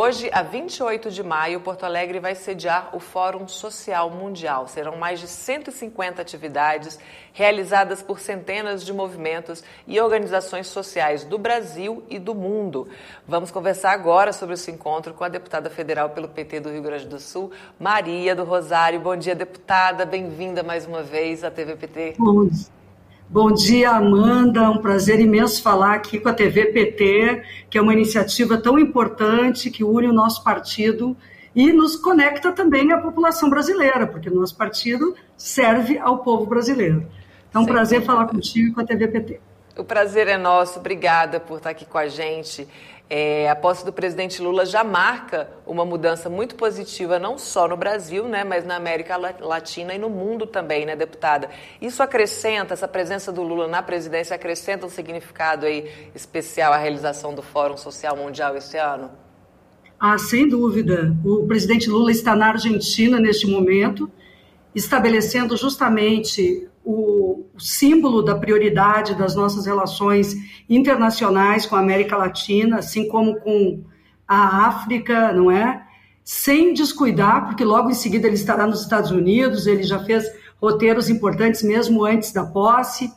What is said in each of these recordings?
hoje a 28 de maio, Porto Alegre vai sediar o Fórum Social Mundial. Serão mais de 150 atividades realizadas por centenas de movimentos e organizações sociais do Brasil e do mundo. Vamos conversar agora sobre esse encontro com a deputada federal pelo PT do Rio Grande do Sul, Maria do Rosário. Bom dia, deputada. Bem-vinda mais uma vez à TVPT. Bom dia. Bom dia, Amanda. Um prazer imenso falar aqui com a TV PT, que é uma iniciativa tão importante que une o nosso partido e nos conecta também à população brasileira, porque o nosso partido serve ao povo brasileiro. Então, um prazer falar contigo com a TV PT. O prazer é nosso. Obrigada por estar aqui com a gente. É, a posse do presidente Lula já marca uma mudança muito positiva, não só no Brasil, né, mas na América Latina e no mundo também, né, deputada? Isso acrescenta, essa presença do Lula na presidência acrescenta um significado aí especial à realização do Fórum Social Mundial esse ano? Ah, sem dúvida. O presidente Lula está na Argentina neste momento, estabelecendo justamente o, símbolo da prioridade das nossas relações internacionais com a América Latina, assim como com a África, não é? Sem descuidar, porque logo em seguida ele estará nos Estados Unidos, ele já fez roteiros importantes mesmo antes da posse.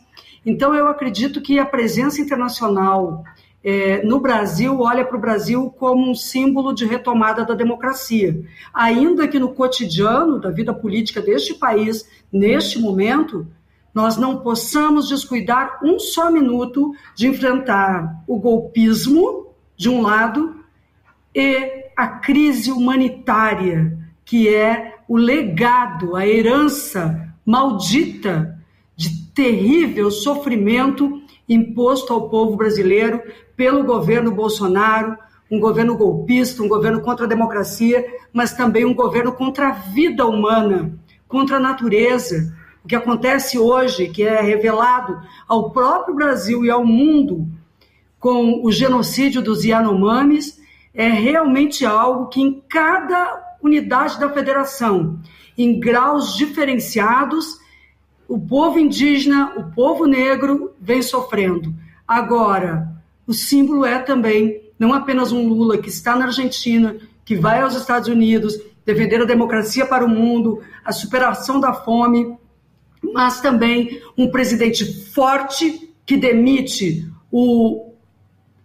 Então, eu acredito que a presença internacional é, no Brasil olha para o Brasil como um símbolo de retomada da democracia. Ainda que no cotidiano da vida política deste país, neste momento, nós não possamos descuidar um só minuto de enfrentar o golpismo, de um lado, e a crise humanitária, que é o legado, a herança maldita de terrível sofrimento imposto ao povo brasileiro pelo governo Bolsonaro, um governo golpista, um governo contra a democracia, mas também um governo contra a vida humana, contra a natureza. O que acontece hoje, que é revelado ao próprio Brasil e ao mundo com o genocídio dos Yanomamis, é realmente algo que em cada unidade da federação, em graus diferenciados, o povo indígena, o povo negro vem sofrendo. Agora, o símbolo é também não apenas um Lula que está na Argentina, que vai aos Estados Unidos defender a democracia para o mundo, a superação da fome, mas também um presidente forte que demite o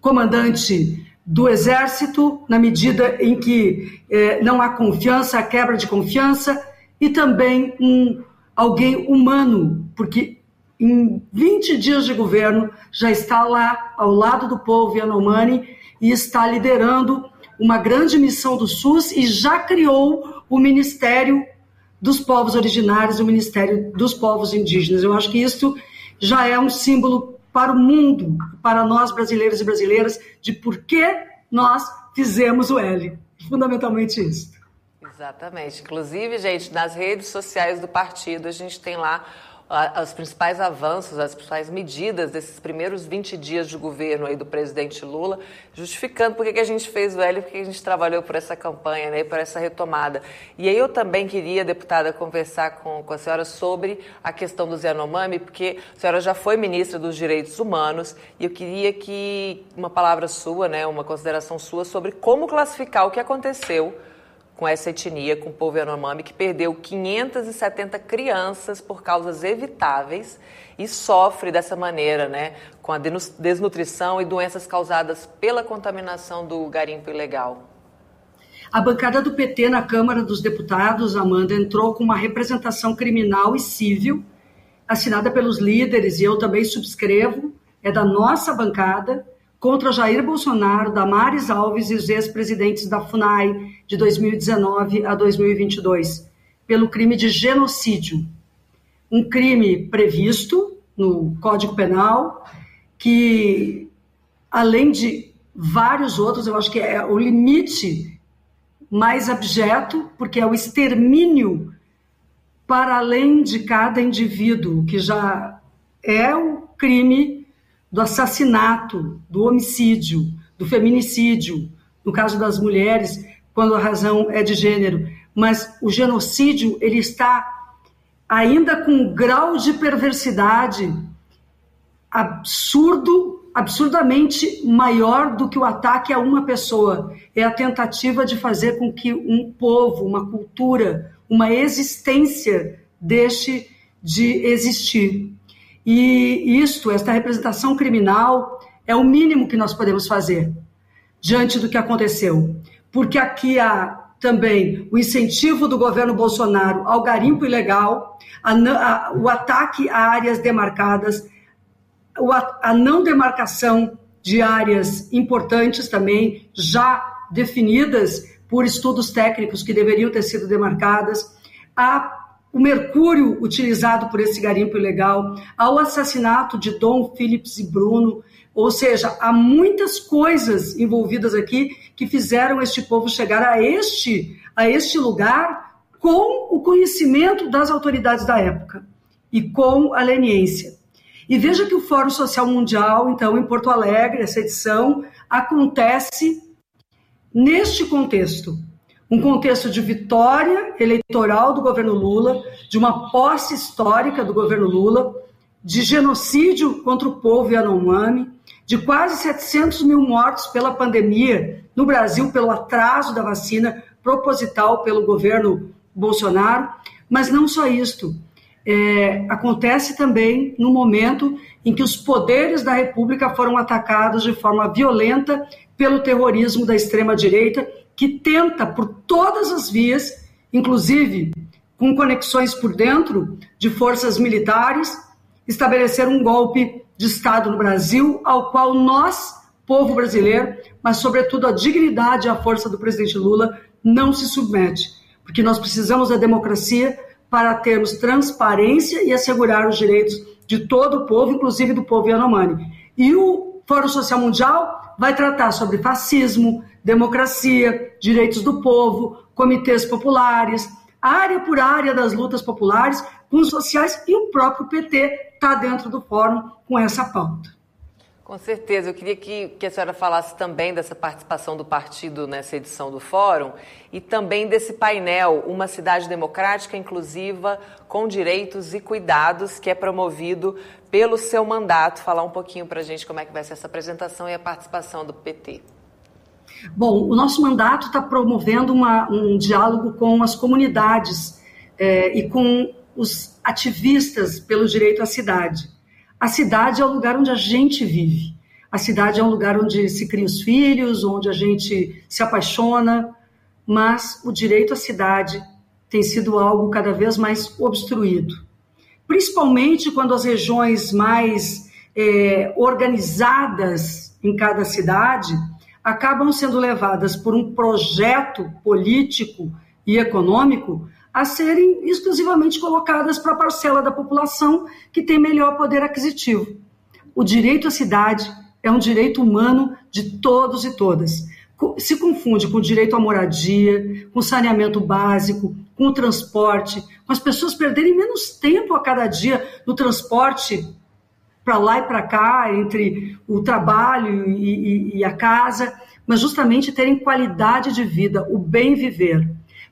comandante do exército na medida em que eh, não há confiança, há quebra de confiança, e também um alguém humano, porque em 20 dias de governo, já está lá ao lado do povo Yanomami e está liderando uma grande missão do SUS e já criou o Ministério dos Povos Originários, o Ministério dos Povos Indígenas. Eu acho que isso já é um símbolo para o mundo, para nós brasileiros e brasileiras, de por que nós fizemos o L. Fundamentalmente isso. Exatamente. Inclusive, gente, nas redes sociais do partido, a gente tem lá os principais avanços, as principais medidas desses primeiros 20 dias de governo aí do presidente Lula, justificando por que a gente fez o L, porque a gente trabalhou por essa campanha, né, por essa retomada. E aí eu também queria, deputada, conversar com, com a senhora sobre a questão do Yanomami, porque a senhora já foi ministra dos Direitos Humanos e eu queria que uma palavra sua, né, uma consideração sua sobre como classificar o que aconteceu com essa etnia, com o povo Yanomami, que perdeu 570 crianças por causas evitáveis e sofre dessa maneira, né, com a desnutrição e doenças causadas pela contaminação do garimpo ilegal. A bancada do PT na Câmara dos Deputados, Amanda, entrou com uma representação criminal e civil, assinada pelos líderes, e eu também subscrevo, é da nossa bancada, contra Jair Bolsonaro, Damares Alves e os ex-presidentes da FUNAI de 2019 a 2022, pelo crime de genocídio. Um crime previsto no Código Penal, que, além de vários outros, eu acho que é o limite mais abjeto, porque é o extermínio para além de cada indivíduo, que já é o crime do assassinato, do homicídio, do feminicídio, no caso das mulheres, quando a razão é de gênero. Mas o genocídio ele está ainda com um grau de perversidade absurdo, absurdamente maior do que o ataque a uma pessoa. É a tentativa de fazer com que um povo, uma cultura, uma existência deixe de existir. E isto, esta representação criminal, é o mínimo que nós podemos fazer diante do que aconteceu. Porque aqui há também o incentivo do governo Bolsonaro ao garimpo ilegal, a, a, o ataque a áreas demarcadas, a, a não demarcação de áreas importantes também, já definidas por estudos técnicos que deveriam ter sido demarcadas, a o mercúrio utilizado por esse garimpo ilegal, ao assassinato de Dom Phillips e Bruno, ou seja, há muitas coisas envolvidas aqui que fizeram este povo chegar a este, a este lugar com o conhecimento das autoridades da época e com a leniência. E veja que o Fórum Social Mundial, então, em Porto Alegre, essa edição, acontece neste contexto. Um contexto de vitória eleitoral do governo Lula, de uma posse histórica do governo Lula, de genocídio contra o povo Yanomami, de quase 700 mil mortos pela pandemia no Brasil, pelo atraso da vacina proposital pelo governo Bolsonaro. Mas não só isto. É, acontece também no momento em que os poderes da República foram atacados de forma violenta pelo terrorismo da extrema-direita, que tenta, por todas as vias, inclusive com conexões por dentro de forças militares, estabelecer um golpe de Estado no Brasil, ao qual nós, povo brasileiro, mas sobretudo a dignidade e a força do presidente Lula, não se submete, porque nós precisamos da democracia para termos transparência e assegurar os direitos de todo o povo, inclusive do povo Yanomami. E o Fórum Social Mundial vai tratar sobre fascismo, democracia, direitos do povo, comitês populares, área por área das lutas populares, com os sociais e o próprio PT está dentro do fórum com essa pauta. Com certeza. Eu queria que, que a senhora falasse também dessa participação do partido nessa edição do fórum e também desse painel Uma Cidade Democrática, Inclusiva, com Direitos e Cuidados, que é promovido pelo seu mandato. Falar um pouquinho para a gente como é que vai ser essa apresentação e a participação do PT. Bom, o nosso mandato está promovendo uma, um diálogo com as comunidades é, e com os ativistas pelo direito à cidade. A cidade é o lugar onde a gente vive. A cidade é um lugar onde se cria os filhos, onde a gente se apaixona, mas o direito à cidade tem sido algo cada vez mais obstruído. Principalmente quando as regiões mais é, organizadas em cada cidade acabam sendo levadas por um projeto político e econômico a serem exclusivamente colocadas para a parcela da população que tem melhor poder aquisitivo. O direito à cidade é um direito humano de todos e todas. Se confunde com o direito à moradia, com saneamento básico, com o transporte, com as pessoas perderem menos tempo a cada dia no transporte para lá e para cá, entre o trabalho e, e, e a casa, mas justamente terem qualidade de vida, o bem viver.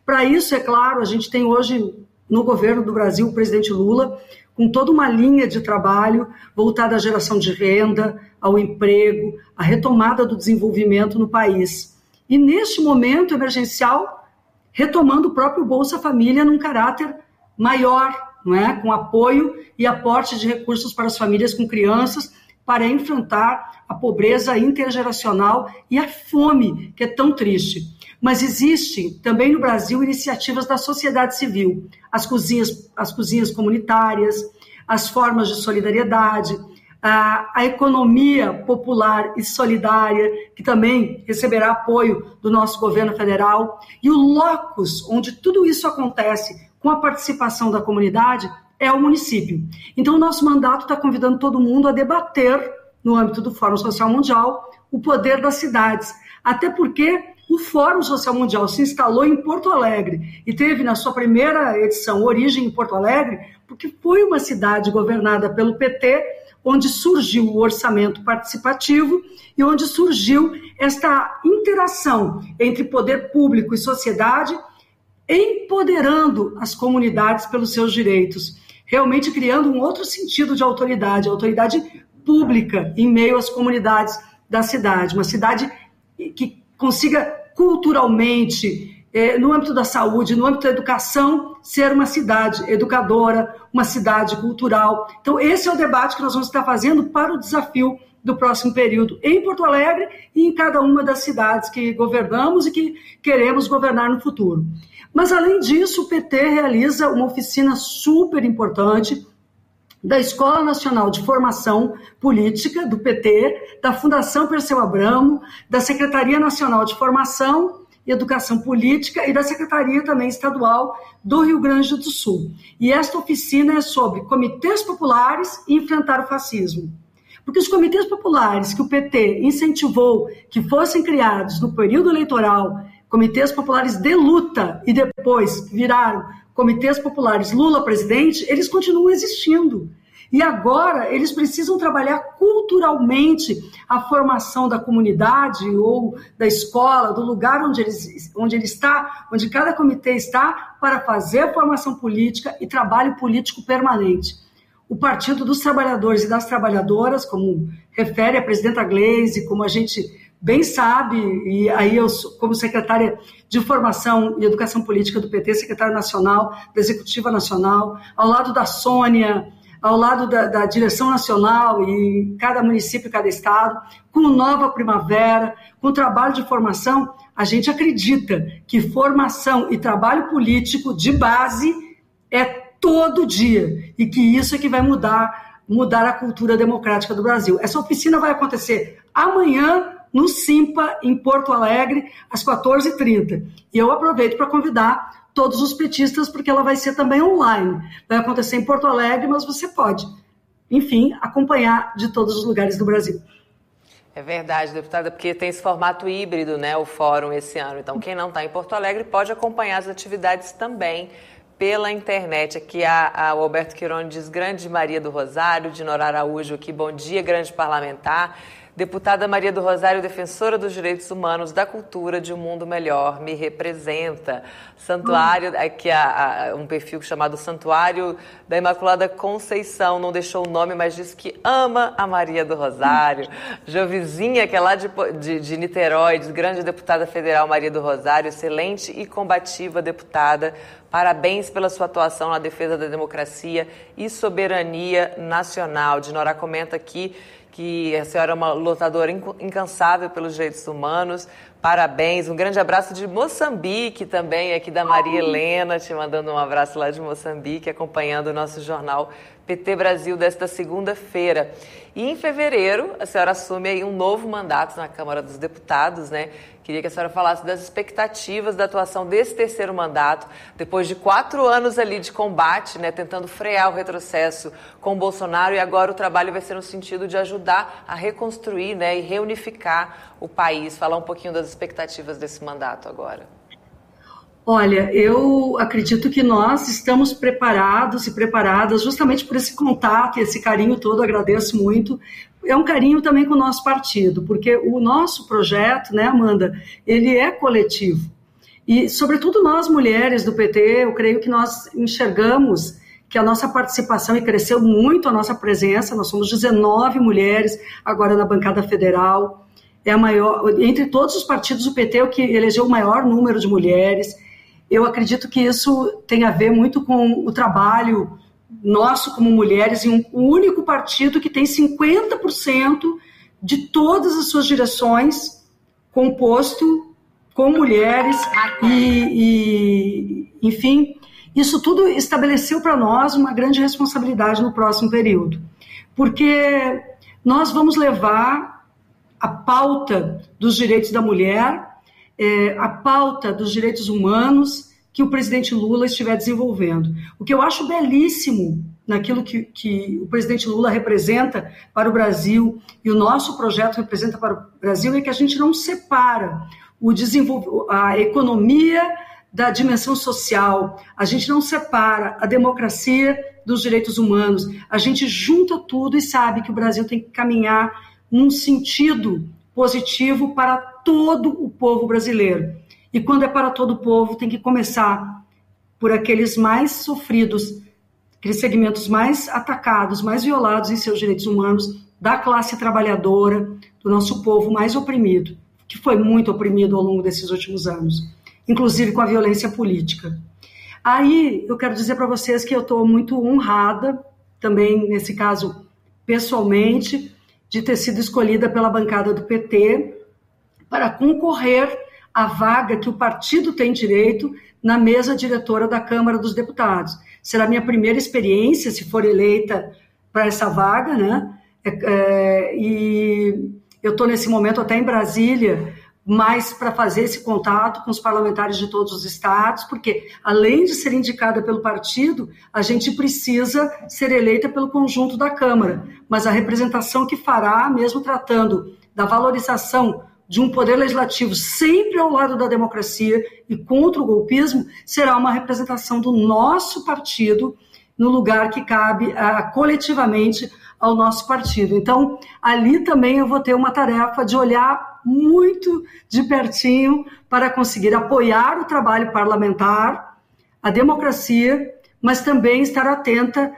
Para isso, é claro, a gente tem hoje no governo do Brasil o presidente Lula com toda uma linha de trabalho voltada à geração de renda, ao emprego, à retomada do desenvolvimento no país. E neste momento emergencial, retomando o próprio Bolsa Família num caráter maior, não é? com apoio e aporte de recursos para as famílias com crianças, para enfrentar a pobreza intergeracional e a fome, que é tão triste. Mas existe também no Brasil iniciativas da sociedade civil, as cozinhas, as cozinhas comunitárias, as formas de solidariedade, a, a economia popular e solidária, que também receberá apoio do nosso governo federal, e o locus onde tudo isso acontece com a participação da comunidade é o município. Então, o nosso mandato está convidando todo mundo a debater, no âmbito do Fórum Social Mundial, o poder das cidades. Até porque o Fórum Social Mundial se instalou em Porto Alegre e teve na sua primeira edição origem em Porto Alegre, porque foi uma cidade governada pelo PT, onde surgiu o orçamento participativo e onde surgiu esta interação entre poder público e sociedade, empoderando as comunidades pelos seus direitos, realmente criando um outro sentido de autoridade, autoridade pública em meio às comunidades da cidade, uma cidade que consiga culturalmente, eh, no âmbito da saúde, no âmbito da educação, ser uma cidade educadora, uma cidade cultural. Então, esse é o debate que nós vamos estar fazendo para o desafio do próximo período em Porto Alegre e em cada uma das cidades que governamos e que queremos governar no futuro. Mas, além disso, o PT realiza uma oficina super importante da Escola Nacional de Formação Política, do PT, da Fundação Perseu Abramo, da Secretaria Nacional de Formação e Educação Política e da Secretaria também Estadual do Rio Grande do Sul. E esta oficina é sobre comitês populares e enfrentar o fascismo. Porque os comitês populares que o PT incentivou que fossem criados no período eleitoral, comitês populares de luta e depois viraram comitês populares Lula presidente, eles continuam existindo. E agora eles precisam trabalhar culturalmente a formação da comunidade ou da escola, do lugar onde ele, onde ele está, onde cada comitê está, para fazer formação política e trabalho político permanente. O Partido dos Trabalhadores e das Trabalhadoras, como refere a presidenta Gleisi, como a gente bem sabe, e aí eu, como secretária de Formação e Educação Política do PT, secretária nacional da Executiva Nacional, ao lado da Sônia, ao lado da, da direção nacional e cada município, cada estado, com nova primavera, com trabalho de formação, a gente acredita que formação e trabalho político de base é todo dia e que isso é que vai mudar mudar a cultura democrática do Brasil. Essa oficina vai acontecer amanhã no Simpa, em Porto Alegre, às 14h30. E eu aproveito para convidar todos os petistas, porque ela vai ser também online. Vai acontecer em Porto Alegre, mas você pode, enfim, acompanhar de todos os lugares do Brasil. É verdade, deputada, porque tem esse formato híbrido, né, o fórum esse ano. Então, quem não está em Porto Alegre pode acompanhar as atividades também pela internet. Aqui a, a Alberto Quirone diz grande Maria do Rosário, de Nora Araújo aqui, bom dia, grande parlamentar. Deputada Maria do Rosário, defensora dos direitos humanos, da cultura, de um mundo melhor, me representa. Santuário, aqui há, um perfil chamado Santuário da Imaculada Conceição, não deixou o nome, mas diz que ama a Maria do Rosário. Jovizinha, que é lá de, de, de Niterói, grande deputada federal Maria do Rosário, excelente e combativa deputada. Parabéns pela sua atuação na defesa da democracia e soberania nacional. Dinora comenta aqui que a senhora é uma lutadora incansável pelos direitos humanos. Parabéns. Um grande abraço de Moçambique também, aqui da Maria Helena, te mandando um abraço lá de Moçambique, acompanhando o nosso jornal PT Brasil desta segunda-feira. E em fevereiro, a senhora assume aí um novo mandato na Câmara dos Deputados, né? Queria que a senhora falasse das expectativas da atuação desse terceiro mandato, depois de quatro anos ali de combate, né, tentando frear o retrocesso com o Bolsonaro, e agora o trabalho vai ser no sentido de ajudar a reconstruir né, e reunificar o país. Falar um pouquinho das expectativas desse mandato agora. Olha, eu acredito que nós estamos preparados e preparadas justamente por esse contato e esse carinho todo, agradeço muito, é um carinho também com o nosso partido, porque o nosso projeto, né, Amanda, ele é coletivo. E, sobretudo, nós mulheres do PT, eu creio que nós enxergamos que a nossa participação e cresceu muito a nossa presença, nós somos 19 mulheres agora na bancada federal, é a maior, entre todos os partidos, o PT é o que elegeu o maior número de mulheres. Eu acredito que isso tem a ver muito com o trabalho nosso como mulheres em um único partido que tem 50% de todas as suas direções composto com mulheres e, e enfim, isso tudo estabeleceu para nós uma grande responsabilidade no próximo período, porque nós vamos levar a pauta dos direitos da mulher, é, a pauta dos direitos humanos, que o presidente Lula estiver desenvolvendo. O que eu acho belíssimo naquilo que, que o presidente Lula representa para o Brasil e o nosso projeto representa para o Brasil é que a gente não separa o a economia da dimensão social, a gente não separa a democracia dos direitos humanos, a gente junta tudo e sabe que o Brasil tem que caminhar num sentido positivo para todo o povo brasileiro. E quando é para todo o povo, tem que começar por aqueles mais sofridos, aqueles segmentos mais atacados, mais violados em seus direitos humanos, da classe trabalhadora, do nosso povo mais oprimido, que foi muito oprimido ao longo desses últimos anos, inclusive com a violência política. Aí eu quero dizer para vocês que eu estou muito honrada, também nesse caso pessoalmente, de ter sido escolhida pela bancada do PT para concorrer à vaga que o partido tem direito na mesa diretora da Câmara dos Deputados. Será minha primeira experiência, se for eleita para essa vaga, né? É, é, e eu estou nesse momento até em Brasília, mais para fazer esse contato com os parlamentares de todos os estados, porque além de ser indicada pelo partido, a gente precisa ser eleita pelo conjunto da Câmara. Mas a representação que fará, mesmo tratando da valorização de um poder legislativo sempre ao lado da democracia e contra o golpismo, será uma representação do nosso partido no lugar que cabe uh, coletivamente ao nosso partido. Então, ali também eu vou ter uma tarefa de olhar muito de pertinho para conseguir apoiar o trabalho parlamentar, a democracia, mas também estar atenta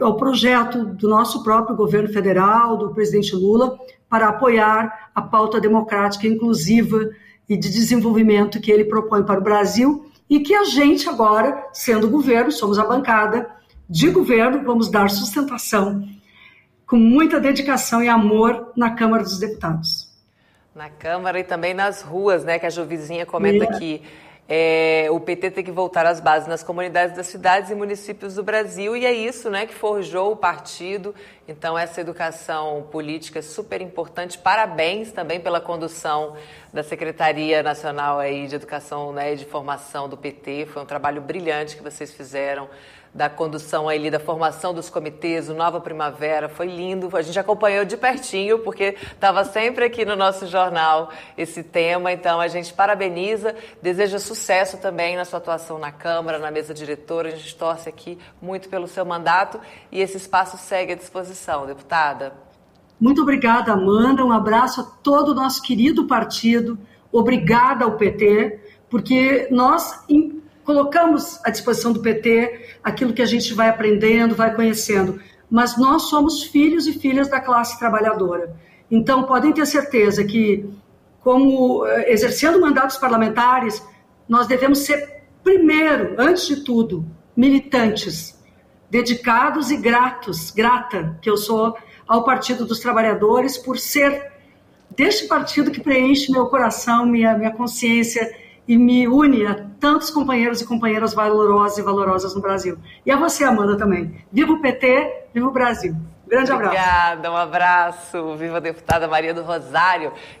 ao projeto do nosso próprio governo federal, do presidente Lula, para apoiar a pauta democrática inclusiva e de desenvolvimento que ele propõe para o Brasil e que a gente agora, sendo governo, somos a bancada de governo, vamos dar sustentação com muita dedicação e amor na Câmara dos Deputados. Na Câmara e também nas ruas, né, que a Jovizinha comenta é. aqui. É, o PT tem que voltar às bases nas comunidades das cidades e municípios do Brasil, e é isso né, que forjou o partido. Então, essa educação política é super importante. Parabéns também pela condução da Secretaria Nacional aí de Educação né, e de Formação do PT. Foi um trabalho brilhante que vocês fizeram da condução ali, da formação dos comitês, o Nova Primavera, foi lindo. A gente acompanhou de pertinho, porque estava sempre aqui no nosso jornal esse tema. Então, a gente parabeniza, deseja sucesso também na sua atuação na Câmara, na mesa diretora. A gente torce aqui muito pelo seu mandato e esse espaço segue à disposição, deputada. Muito obrigada, Amanda. Um abraço a todo o nosso querido partido. Obrigada ao PT, porque nós colocamos à disposição do PT aquilo que a gente vai aprendendo, vai conhecendo, mas nós somos filhos e filhas da classe trabalhadora. Então, podem ter certeza que, como eh, exercendo mandatos parlamentares, nós devemos ser, primeiro, antes de tudo, militantes, dedicados e gratos, grata que eu sou ao Partido dos Trabalhadores por ser deste partido que preenche meu coração, minha, minha consciência e me une a tantos companheiros e companheiras valorosos e valorosas no Brasil. E a você, Amanda, também. Viva o PT, viva o Brasil. Grande abraço. Obrigada, um abraço. Viva a deputada Maria do Rosário.